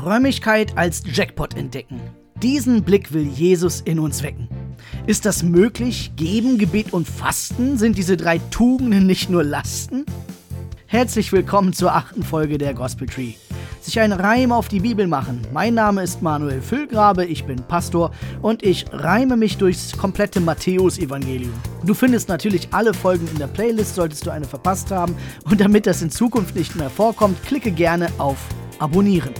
Frömmigkeit als Jackpot entdecken. Diesen Blick will Jesus in uns wecken. Ist das möglich? Geben, Gebet und Fasten sind diese drei Tugenden nicht nur Lasten? Herzlich willkommen zur achten Folge der Gospel Tree. Sich ein Reim auf die Bibel machen. Mein Name ist Manuel Füllgrabe, ich bin Pastor und ich reime mich durchs komplette Matthäus-Evangelium. Du findest natürlich alle Folgen in der Playlist, solltest du eine verpasst haben. Und damit das in Zukunft nicht mehr vorkommt, klicke gerne auf Abonnieren.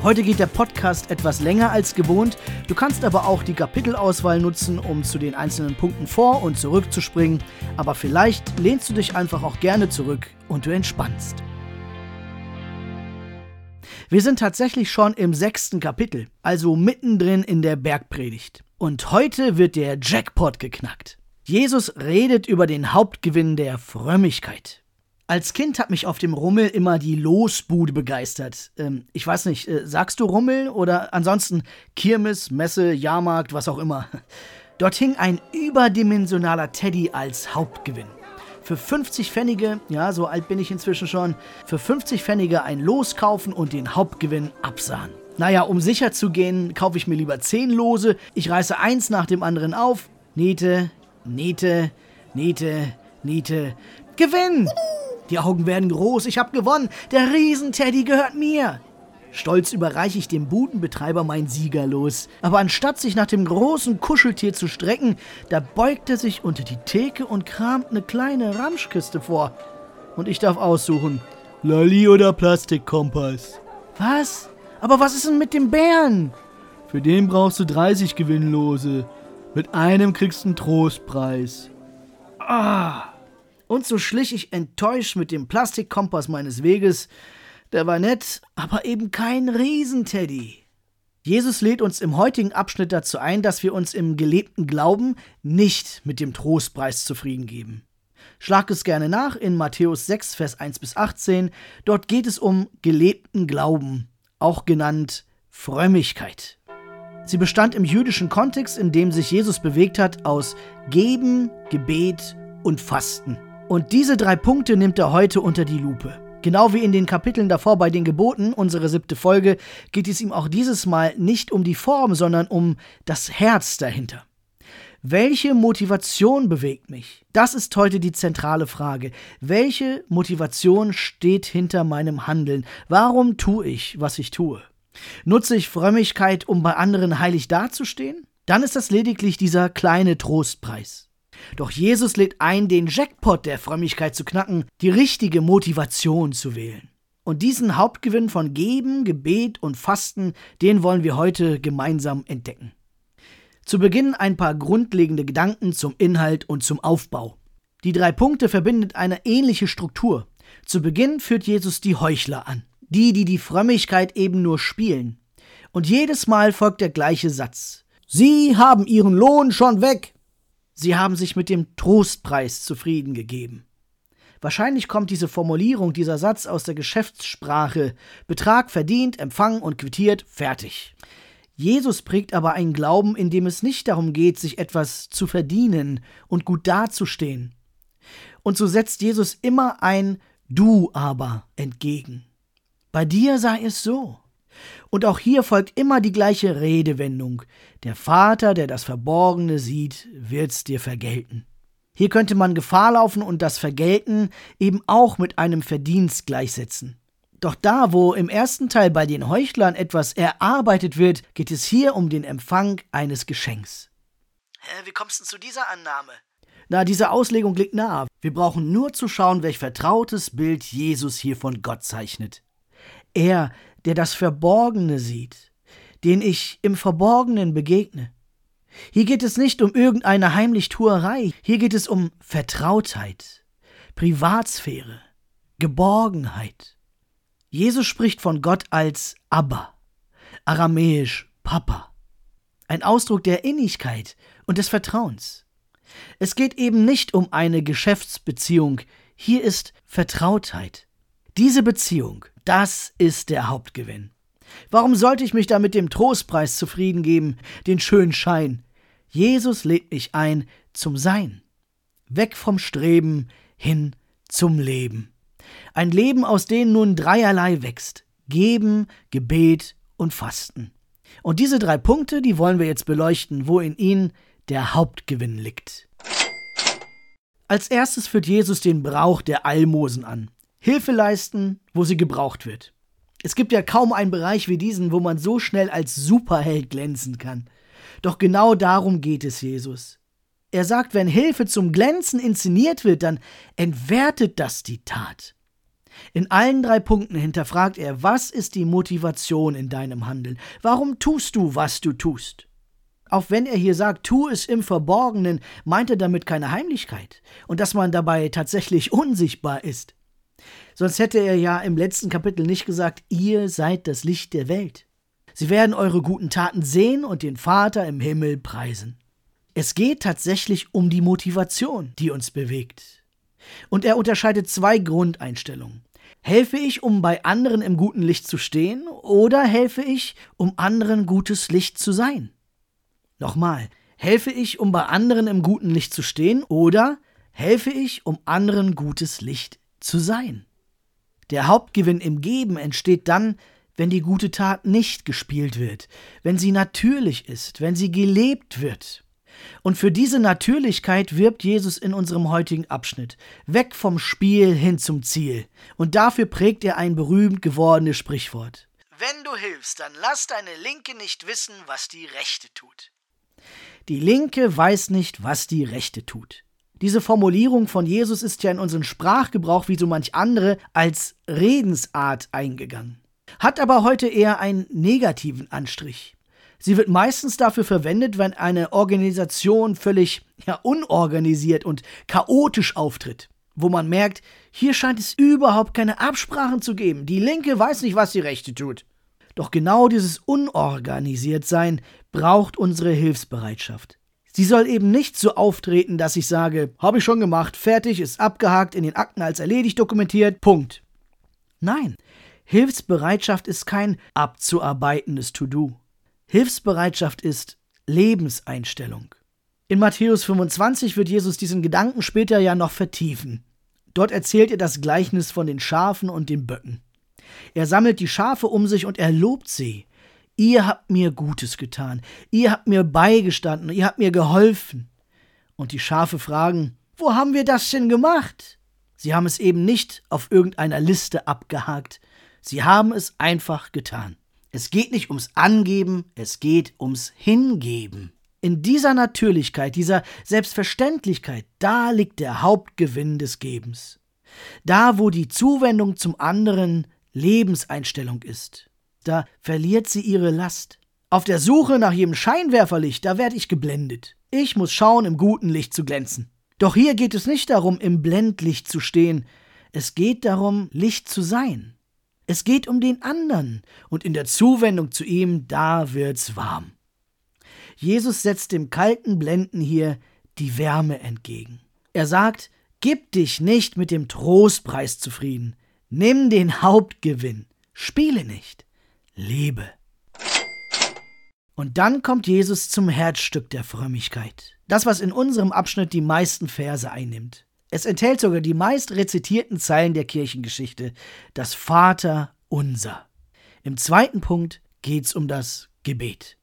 Heute geht der Podcast etwas länger als gewohnt. Du kannst aber auch die Kapitelauswahl nutzen, um zu den einzelnen Punkten vor und zurück zu springen. Aber vielleicht lehnst du dich einfach auch gerne zurück und du entspannst. Wir sind tatsächlich schon im sechsten Kapitel, also mittendrin in der Bergpredigt. Und heute wird der Jackpot geknackt. Jesus redet über den Hauptgewinn der Frömmigkeit. Als Kind hat mich auf dem Rummel immer die Losbude begeistert. Ähm, ich weiß nicht, äh, sagst du Rummel oder ansonsten Kirmes, Messe, Jahrmarkt, was auch immer. Dort hing ein überdimensionaler Teddy als Hauptgewinn. Für 50 Pfennige, ja, so alt bin ich inzwischen schon, für 50 Pfennige ein Los kaufen und den Hauptgewinn absahen. Naja, um sicher zu gehen, kaufe ich mir lieber 10 Lose. Ich reiße eins nach dem anderen auf. Niete, Niete, Niete, Niete. Gewinn! Die Augen werden groß, ich hab gewonnen, der Riesenteddy gehört mir. Stolz überreiche ich dem Budenbetreiber mein Siegerlos. Aber anstatt sich nach dem großen Kuscheltier zu strecken, da beugt er sich unter die Theke und kramt eine kleine Ramschkiste vor. Und ich darf aussuchen: Lolli oder Plastikkompass. Was? Aber was ist denn mit dem Bären? Für den brauchst du 30 Gewinnlose. Mit einem kriegst du einen Trostpreis. Ah! Und so schlich ich enttäuscht mit dem Plastikkompass meines Weges. Der war nett, aber eben kein Riesenteddy. Jesus lädt uns im heutigen Abschnitt dazu ein, dass wir uns im gelebten Glauben nicht mit dem Trostpreis zufrieden geben. Schlag es gerne nach in Matthäus 6, Vers 1 bis 18. Dort geht es um gelebten Glauben, auch genannt Frömmigkeit. Sie bestand im jüdischen Kontext, in dem sich Jesus bewegt hat, aus Geben, Gebet und Fasten. Und diese drei Punkte nimmt er heute unter die Lupe. Genau wie in den Kapiteln davor bei den Geboten, unsere siebte Folge, geht es ihm auch dieses Mal nicht um die Form, sondern um das Herz dahinter. Welche Motivation bewegt mich? Das ist heute die zentrale Frage. Welche Motivation steht hinter meinem Handeln? Warum tue ich, was ich tue? Nutze ich Frömmigkeit, um bei anderen heilig dazustehen? Dann ist das lediglich dieser kleine Trostpreis. Doch Jesus lädt ein, den Jackpot der Frömmigkeit zu knacken, die richtige Motivation zu wählen. Und diesen Hauptgewinn von Geben, Gebet und Fasten, den wollen wir heute gemeinsam entdecken. Zu Beginn ein paar grundlegende Gedanken zum Inhalt und zum Aufbau. Die drei Punkte verbindet eine ähnliche Struktur. Zu Beginn führt Jesus die Heuchler an, die, die die Frömmigkeit eben nur spielen. Und jedes Mal folgt der gleiche Satz. Sie haben ihren Lohn schon weg. Sie haben sich mit dem Trostpreis zufrieden gegeben. Wahrscheinlich kommt diese Formulierung, dieser Satz aus der Geschäftssprache Betrag verdient, empfangen und quittiert, fertig. Jesus prägt aber einen Glauben, in dem es nicht darum geht, sich etwas zu verdienen und gut dazustehen. Und so setzt Jesus immer ein Du aber entgegen. Bei dir sei es so. Und auch hier folgt immer die gleiche Redewendung. Der Vater, der das Verborgene sieht, wird's dir vergelten. Hier könnte man Gefahr laufen und das Vergelten eben auch mit einem Verdienst gleichsetzen. Doch da, wo im ersten Teil bei den Heuchlern etwas erarbeitet wird, geht es hier um den Empfang eines Geschenks. Hä, wie kommst du zu dieser Annahme? Na, diese Auslegung liegt nahe. Wir brauchen nur zu schauen, welch vertrautes Bild Jesus hier von Gott zeichnet. Er, der das Verborgene sieht, den ich im Verborgenen begegne. Hier geht es nicht um irgendeine Heimlichtuerei, hier geht es um Vertrautheit, Privatsphäre, Geborgenheit. Jesus spricht von Gott als Abba, aramäisch Papa, ein Ausdruck der Innigkeit und des Vertrauens. Es geht eben nicht um eine Geschäftsbeziehung, hier ist Vertrautheit. Diese Beziehung, das ist der Hauptgewinn. Warum sollte ich mich da mit dem Trostpreis zufrieden geben, den schönen Schein? Jesus lädt mich ein zum Sein. Weg vom Streben hin zum Leben. Ein Leben, aus dem nun dreierlei wächst. Geben, Gebet und Fasten. Und diese drei Punkte, die wollen wir jetzt beleuchten, wo in ihnen der Hauptgewinn liegt. Als erstes führt Jesus den Brauch der Almosen an. Hilfe leisten, wo sie gebraucht wird. Es gibt ja kaum einen Bereich wie diesen, wo man so schnell als Superheld glänzen kann. Doch genau darum geht es Jesus. Er sagt, wenn Hilfe zum Glänzen inszeniert wird, dann entwertet das die Tat. In allen drei Punkten hinterfragt er, was ist die Motivation in deinem Handeln? Warum tust du, was du tust? Auch wenn er hier sagt, tu es im Verborgenen, meint er damit keine Heimlichkeit und dass man dabei tatsächlich unsichtbar ist. Sonst hätte er ja im letzten Kapitel nicht gesagt, ihr seid das Licht der Welt. Sie werden eure guten Taten sehen und den Vater im Himmel preisen. Es geht tatsächlich um die Motivation, die uns bewegt. Und er unterscheidet zwei Grundeinstellungen. Helfe ich, um bei anderen im guten Licht zu stehen, oder helfe ich, um anderen gutes Licht zu sein? Nochmal, helfe ich, um bei anderen im guten Licht zu stehen, oder helfe ich, um anderen gutes Licht zu sein? Der Hauptgewinn im Geben entsteht dann, wenn die gute Tat nicht gespielt wird, wenn sie natürlich ist, wenn sie gelebt wird. Und für diese Natürlichkeit wirbt Jesus in unserem heutigen Abschnitt. Weg vom Spiel hin zum Ziel. Und dafür prägt er ein berühmt gewordenes Sprichwort. Wenn du hilfst, dann lass deine Linke nicht wissen, was die Rechte tut. Die Linke weiß nicht, was die Rechte tut. Diese Formulierung von Jesus ist ja in unseren Sprachgebrauch wie so manch andere als Redensart eingegangen, hat aber heute eher einen negativen Anstrich. Sie wird meistens dafür verwendet, wenn eine Organisation völlig ja, unorganisiert und chaotisch auftritt, wo man merkt, hier scheint es überhaupt keine Absprachen zu geben. Die Linke weiß nicht, was die Rechte tut. Doch genau dieses Unorganisiertsein braucht unsere Hilfsbereitschaft. Sie soll eben nicht so auftreten, dass ich sage, habe ich schon gemacht, fertig, ist abgehakt, in den Akten als erledigt dokumentiert, Punkt. Nein, Hilfsbereitschaft ist kein abzuarbeitendes To-Do. Hilfsbereitschaft ist Lebenseinstellung. In Matthäus 25 wird Jesus diesen Gedanken später ja noch vertiefen. Dort erzählt er das Gleichnis von den Schafen und den Böcken. Er sammelt die Schafe um sich und er lobt sie. Ihr habt mir Gutes getan, ihr habt mir beigestanden, ihr habt mir geholfen. Und die Schafe fragen, wo haben wir das denn gemacht? Sie haben es eben nicht auf irgendeiner Liste abgehakt, sie haben es einfach getan. Es geht nicht ums Angeben, es geht ums Hingeben. In dieser Natürlichkeit, dieser Selbstverständlichkeit, da liegt der Hauptgewinn des Gebens. Da, wo die Zuwendung zum anderen Lebenseinstellung ist. Da verliert sie ihre Last. Auf der Suche nach jedem Scheinwerferlicht, da werde ich geblendet. Ich muss schauen, im guten Licht zu glänzen. Doch hier geht es nicht darum, im Blendlicht zu stehen. Es geht darum, Licht zu sein. Es geht um den anderen, und in der Zuwendung zu ihm, da wird's warm. Jesus setzt dem kalten Blenden hier die Wärme entgegen. Er sagt, Gib dich nicht mit dem Trostpreis zufrieden, Nimm den Hauptgewinn. Spiele nicht. Lebe. Und dann kommt Jesus zum Herzstück der Frömmigkeit. Das, was in unserem Abschnitt die meisten Verse einnimmt. Es enthält sogar die meist rezitierten Zeilen der Kirchengeschichte, das Vater unser. Im zweiten Punkt geht's um das Gebet.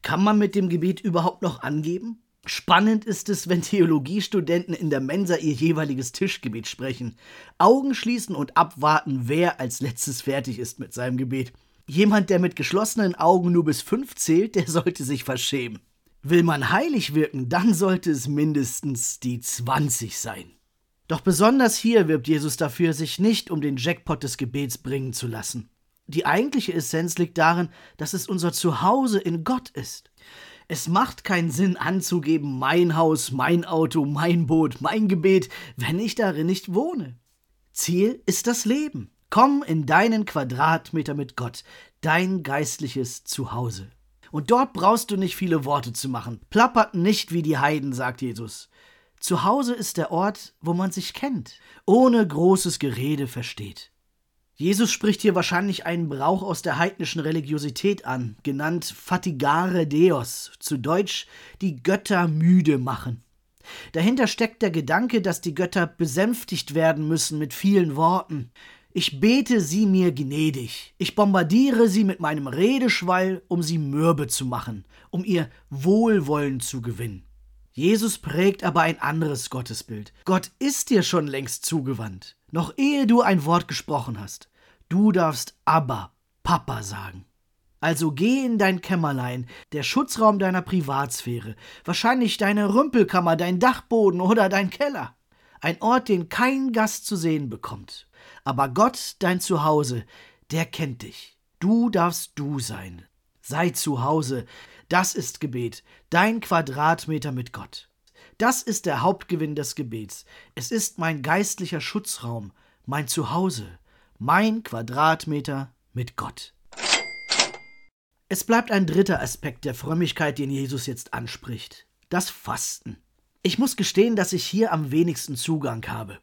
Kann man mit dem Gebet überhaupt noch angeben? Spannend ist es, wenn Theologiestudenten in der Mensa ihr jeweiliges Tischgebet sprechen. Augen schließen und abwarten, wer als letztes fertig ist mit seinem Gebet. Jemand, der mit geschlossenen Augen nur bis fünf zählt, der sollte sich verschämen. Will man heilig wirken, dann sollte es mindestens die 20 sein. Doch besonders hier wirbt Jesus dafür, sich nicht um den Jackpot des Gebets bringen zu lassen. Die eigentliche Essenz liegt darin, dass es unser Zuhause in Gott ist. Es macht keinen Sinn anzugeben, mein Haus, mein Auto, mein Boot, mein Gebet, wenn ich darin nicht wohne. Ziel ist das Leben. Komm in deinen Quadratmeter mit Gott, dein geistliches Zuhause. Und dort brauchst du nicht viele Worte zu machen. Plappert nicht wie die Heiden, sagt Jesus. Zuhause ist der Ort, wo man sich kennt, ohne großes Gerede versteht. Jesus spricht hier wahrscheinlich einen Brauch aus der heidnischen Religiosität an, genannt Fatigare Deos, zu Deutsch die Götter müde machen. Dahinter steckt der Gedanke, dass die Götter besänftigt werden müssen mit vielen Worten. Ich bete sie mir gnädig. Ich bombardiere sie mit meinem Redeschwall, um sie mürbe zu machen, um ihr Wohlwollen zu gewinnen. Jesus prägt aber ein anderes Gottesbild. Gott ist dir schon längst zugewandt, noch ehe du ein Wort gesprochen hast. Du darfst aber Papa sagen. Also geh in dein Kämmerlein, der Schutzraum deiner Privatsphäre, wahrscheinlich deine Rümpelkammer, dein Dachboden oder dein Keller. Ein Ort, den kein Gast zu sehen bekommt. Aber Gott, dein Zuhause, der kennt dich. Du darfst du sein. Sei zu Hause. Das ist Gebet. Dein Quadratmeter mit Gott. Das ist der Hauptgewinn des Gebets. Es ist mein geistlicher Schutzraum, mein Zuhause, mein Quadratmeter mit Gott. Es bleibt ein dritter Aspekt der Frömmigkeit, den Jesus jetzt anspricht. Das Fasten. Ich muss gestehen, dass ich hier am wenigsten Zugang habe.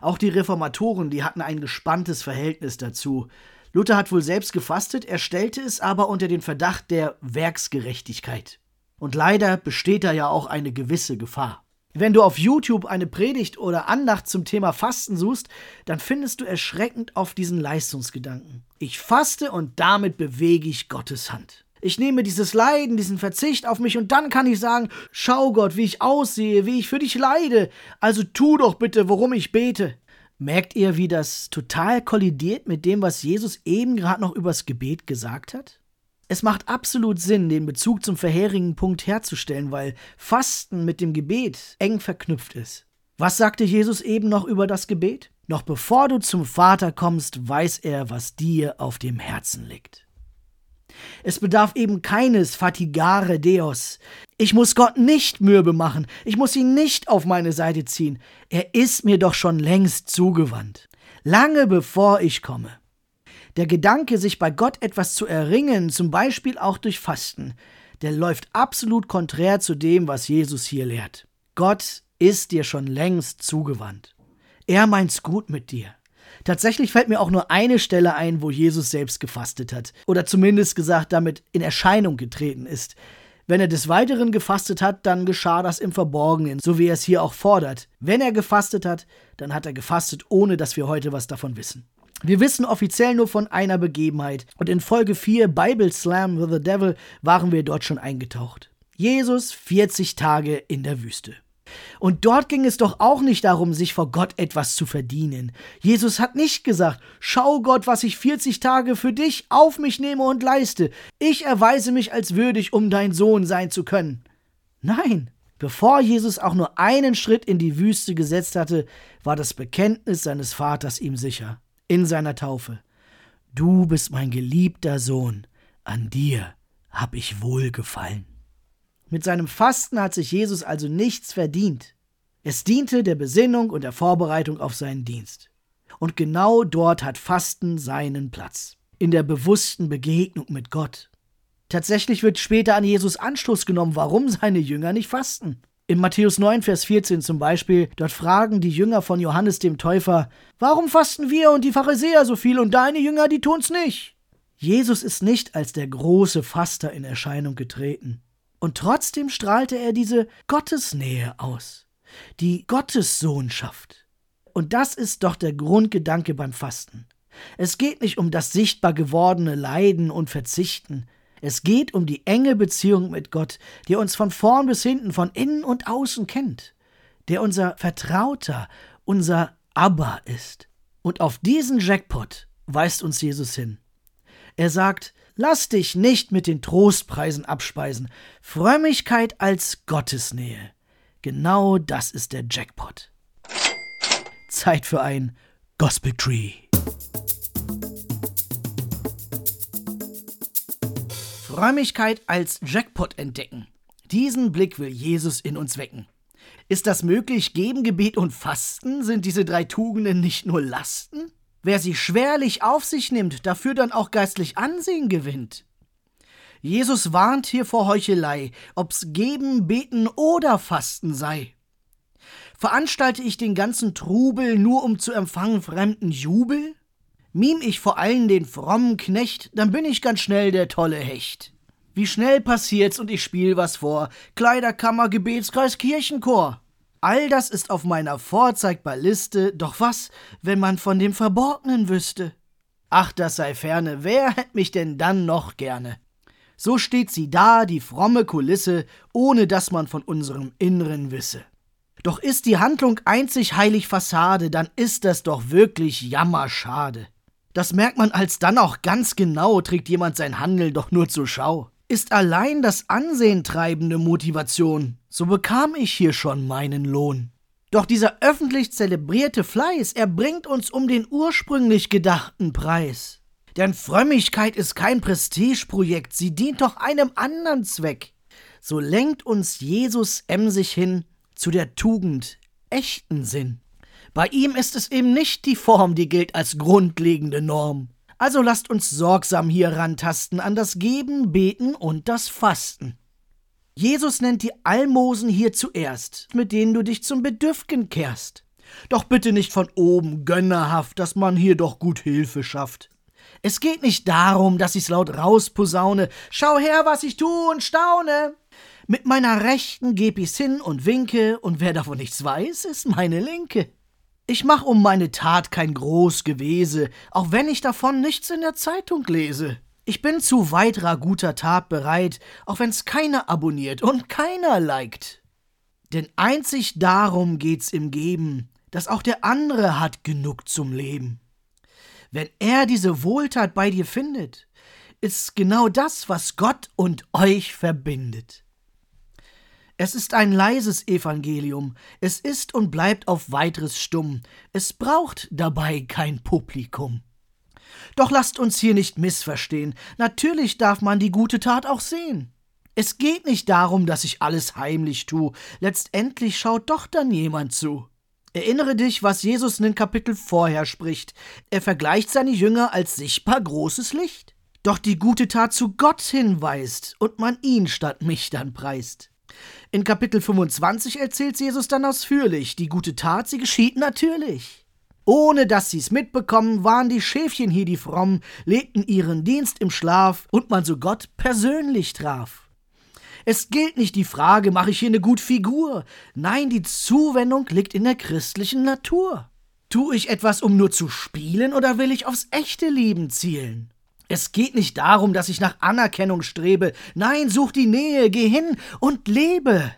Auch die Reformatoren, die hatten ein gespanntes Verhältnis dazu. Luther hat wohl selbst gefastet, er stellte es aber unter den Verdacht der Werksgerechtigkeit. Und leider besteht da ja auch eine gewisse Gefahr. Wenn du auf YouTube eine Predigt oder Andacht zum Thema Fasten suchst, dann findest du erschreckend auf diesen Leistungsgedanken. Ich faste und damit bewege ich Gottes Hand. Ich nehme dieses Leiden, diesen Verzicht auf mich und dann kann ich sagen, schau Gott, wie ich aussehe, wie ich für dich leide. Also tu doch bitte, worum ich bete. Merkt ihr, wie das total kollidiert mit dem, was Jesus eben gerade noch übers Gebet gesagt hat? Es macht absolut Sinn, den Bezug zum vorherigen Punkt herzustellen, weil Fasten mit dem Gebet eng verknüpft ist. Was sagte Jesus eben noch über das Gebet? Noch bevor du zum Vater kommst, weiß er, was dir auf dem Herzen liegt. Es bedarf eben keines Fatigare Deus. Ich muss Gott nicht mürbe machen, ich muss ihn nicht auf meine Seite ziehen. Er ist mir doch schon längst zugewandt. Lange bevor ich komme. Der Gedanke, sich bei Gott etwas zu erringen, zum Beispiel auch durch Fasten, der läuft absolut konträr zu dem, was Jesus hier lehrt. Gott ist dir schon längst zugewandt. Er meint's gut mit dir. Tatsächlich fällt mir auch nur eine Stelle ein, wo Jesus selbst gefastet hat. Oder zumindest gesagt damit in Erscheinung getreten ist. Wenn er des Weiteren gefastet hat, dann geschah das im Verborgenen, so wie er es hier auch fordert. Wenn er gefastet hat, dann hat er gefastet, ohne dass wir heute was davon wissen. Wir wissen offiziell nur von einer Begebenheit und in Folge 4 Bible Slam with the Devil waren wir dort schon eingetaucht. Jesus 40 Tage in der Wüste. Und dort ging es doch auch nicht darum, sich vor Gott etwas zu verdienen. Jesus hat nicht gesagt, schau Gott, was ich 40 Tage für dich auf mich nehme und leiste. Ich erweise mich als würdig, um dein Sohn sein zu können. Nein, bevor Jesus auch nur einen Schritt in die Wüste gesetzt hatte, war das Bekenntnis seines Vaters ihm sicher, in seiner Taufe. Du bist mein geliebter Sohn, an dir hab ich wohlgefallen. Mit seinem Fasten hat sich Jesus also nichts verdient. Es diente der Besinnung und der Vorbereitung auf seinen Dienst. Und genau dort hat Fasten seinen Platz. In der bewussten Begegnung mit Gott. Tatsächlich wird später an Jesus Anstoß genommen, warum seine Jünger nicht fasten. In Matthäus 9, Vers 14 zum Beispiel, dort fragen die Jünger von Johannes dem Täufer, warum fasten wir und die Pharisäer so viel und deine Jünger, die tun's nicht? Jesus ist nicht als der große Faster in Erscheinung getreten. Und trotzdem strahlte er diese Gottesnähe aus, die Gottessohnschaft. Und das ist doch der Grundgedanke beim Fasten. Es geht nicht um das sichtbar gewordene Leiden und Verzichten. Es geht um die enge Beziehung mit Gott, der uns von vorn bis hinten, von innen und außen kennt, der unser Vertrauter, unser Abba ist. Und auf diesen Jackpot weist uns Jesus hin. Er sagt, Lass dich nicht mit den Trostpreisen abspeisen. Frömmigkeit als Gottesnähe. Genau das ist der Jackpot. Zeit für ein Gospel Tree. Frömmigkeit als Jackpot entdecken. Diesen Blick will Jesus in uns wecken. Ist das möglich? Geben, Gebet und Fasten? Sind diese drei Tugenden nicht nur Lasten? Wer sie schwerlich auf sich nimmt, dafür dann auch geistlich Ansehen gewinnt. Jesus warnt hier vor Heuchelei, ob's Geben, Beten oder Fasten sei. Veranstalte ich den ganzen Trubel nur um zu empfangen fremden Jubel? Mim ich vor allen den frommen Knecht, dann bin ich ganz schnell der tolle Hecht. Wie schnell passiert's und ich spiel was vor. Kleiderkammer, Gebetskreis, Kirchenchor. All das ist auf meiner vorzeigbar Liste, doch was, wenn man von dem Verborgenen wüsste? Ach, das sei ferne, wer hätt mich denn dann noch gerne? So steht sie da, die fromme Kulisse, ohne dass man von unserem Inneren wisse. Doch ist die Handlung einzig heilig Fassade, dann ist das doch wirklich jammerschade. Das merkt man alsdann auch ganz genau, trägt jemand sein Handeln doch nur zur Schau. Ist allein das Ansehen treibende Motivation, so bekam ich hier schon meinen Lohn. Doch dieser öffentlich zelebrierte Fleiß, er bringt uns um den ursprünglich gedachten Preis. Denn Frömmigkeit ist kein Prestigeprojekt, sie dient doch einem anderen Zweck. So lenkt uns Jesus emsig hin zu der Tugend, echten Sinn. Bei ihm ist es eben nicht die Form, die gilt als grundlegende Norm. Also lasst uns sorgsam hier rantasten an das Geben, Beten und das Fasten. Jesus nennt die Almosen hier zuerst, mit denen du dich zum Bedürfgen kehrst. Doch bitte nicht von oben gönnerhaft, dass man hier doch gut Hilfe schafft. Es geht nicht darum, dass ich's laut rausposaune, schau her, was ich tu und staune. Mit meiner Rechten geb ich's hin und winke, und wer davon nichts weiß, ist meine Linke. Ich mach um meine Tat kein groß Gewese, auch wenn ich davon nichts in der Zeitung lese. Ich bin zu weiterer guter Tat bereit, auch wenn's keiner abonniert und keiner liked. Denn einzig darum geht's im Geben, dass auch der andere hat genug zum Leben. Wenn er diese Wohltat bei dir findet, ist genau das, was Gott und euch verbindet. Es ist ein leises Evangelium, es ist und bleibt auf weiteres stumm, es braucht dabei kein Publikum. Doch lasst uns hier nicht missverstehen, natürlich darf man die gute Tat auch sehen. Es geht nicht darum, dass ich alles heimlich tu, letztendlich schaut doch dann jemand zu. Erinnere dich, was Jesus in den Kapitel vorher spricht. Er vergleicht seine Jünger als sichtbar großes Licht. Doch die gute Tat zu Gott hinweist und man ihn statt mich dann preist. In Kapitel 25 erzählt Jesus dann ausführlich, die gute Tat, sie geschieht natürlich. Ohne dass sie's mitbekommen, waren die Schäfchen hier die fromm, legten ihren Dienst im Schlaf und man so Gott persönlich traf. Es gilt nicht die Frage, mache ich hier eine gut Figur? Nein, die Zuwendung liegt in der christlichen Natur. Tu ich etwas, um nur zu spielen, oder will ich aufs echte Leben zielen? Es geht nicht darum, dass ich nach Anerkennung strebe. Nein, such die Nähe, geh hin und lebe.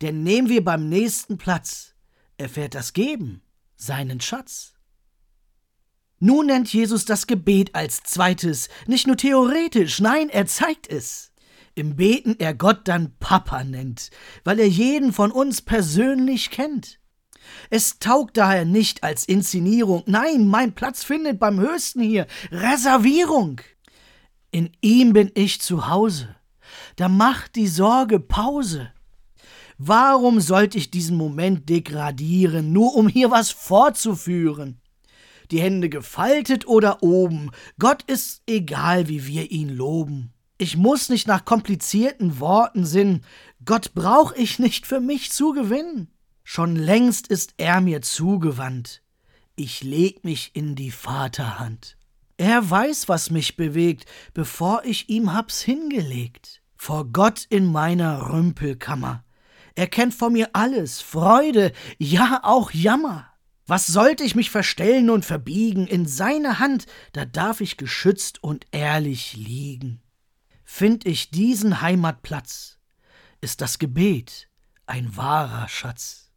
Denn nehmen wir beim nächsten Platz, erfährt das Geben seinen Schatz. Nun nennt Jesus das Gebet als zweites, nicht nur theoretisch, nein, er zeigt es. Im Beten er Gott dann Papa nennt, weil er jeden von uns persönlich kennt. Es taugt daher nicht als Inszenierung, nein, mein Platz findet beim Höchsten hier Reservierung. In ihm bin ich zu Hause, da macht die Sorge Pause. Warum sollte ich diesen Moment degradieren, nur um hier was fortzuführen? Die Hände gefaltet oder oben, Gott ist egal, wie wir ihn loben. Ich muss nicht nach komplizierten Worten sinnen, Gott brauch ich nicht für mich zu gewinnen. Schon längst ist er mir zugewandt. Ich leg mich in die Vaterhand. Er weiß, was mich bewegt, bevor ich ihm hab's hingelegt. Vor Gott in meiner Rümpelkammer. Er kennt von mir alles, Freude, ja auch Jammer. Was sollte ich mich verstellen und verbiegen? In seiner Hand, da darf ich geschützt und ehrlich liegen. Find ich diesen Heimatplatz, ist das Gebet ein wahrer Schatz.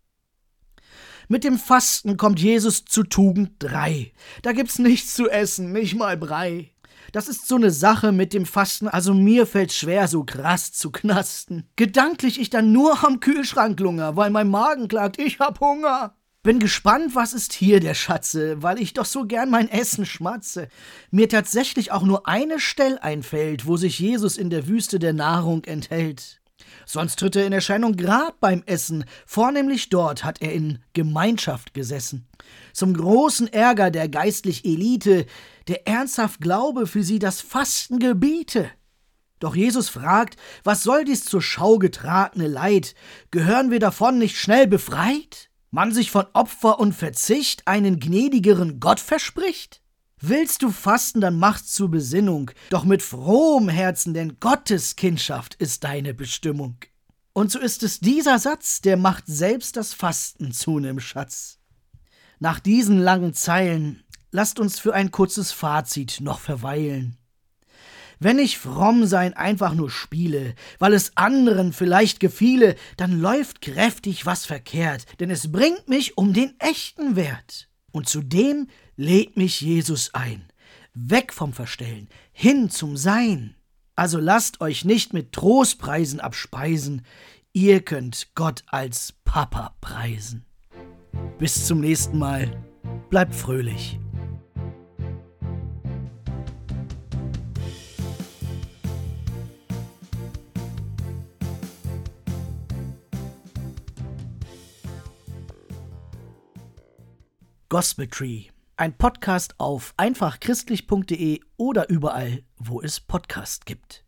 Mit dem Fasten kommt Jesus zu Tugend drei. Da gibt's nichts zu essen, nicht mal Brei. Das ist so eine Sache mit dem Fasten, also mir fällt schwer, so krass zu knasten. Gedanklich ich dann nur am Kühlschrank lunger, weil mein Magen klagt, ich hab Hunger. Bin gespannt, was ist hier der Schatze, weil ich doch so gern mein Essen schmatze. Mir tatsächlich auch nur eine Stell einfällt, wo sich Jesus in der Wüste der Nahrung enthält. Sonst tritt er in Erscheinung grad beim Essen, vornehmlich dort hat er in Gemeinschaft gesessen. Zum großen Ärger der geistlich Elite, der ernsthaft glaube, für sie das Fasten gebiete. Doch Jesus fragt, was soll dies zur Schau getragene Leid? Gehören wir davon nicht schnell befreit? Man sich von Opfer und Verzicht einen gnädigeren Gott verspricht? Willst du fasten, dann mach's zur Besinnung, doch mit frohem Herzen, denn Gottes Kindschaft ist deine Bestimmung. Und so ist es dieser Satz, der macht selbst das Fasten zu nem Schatz. Nach diesen langen Zeilen lasst uns für ein kurzes Fazit noch verweilen. Wenn ich fromm sein einfach nur spiele, weil es anderen vielleicht gefiele, dann läuft kräftig was verkehrt, denn es bringt mich um den echten Wert. Und zudem lädt mich Jesus ein. Weg vom Verstellen, hin zum Sein. Also lasst euch nicht mit Trostpreisen abspeisen, ihr könnt Gott als Papa preisen. Bis zum nächsten Mal, bleibt fröhlich. Gospel Tree, ein Podcast auf einfachchristlich.de oder überall, wo es Podcasts gibt.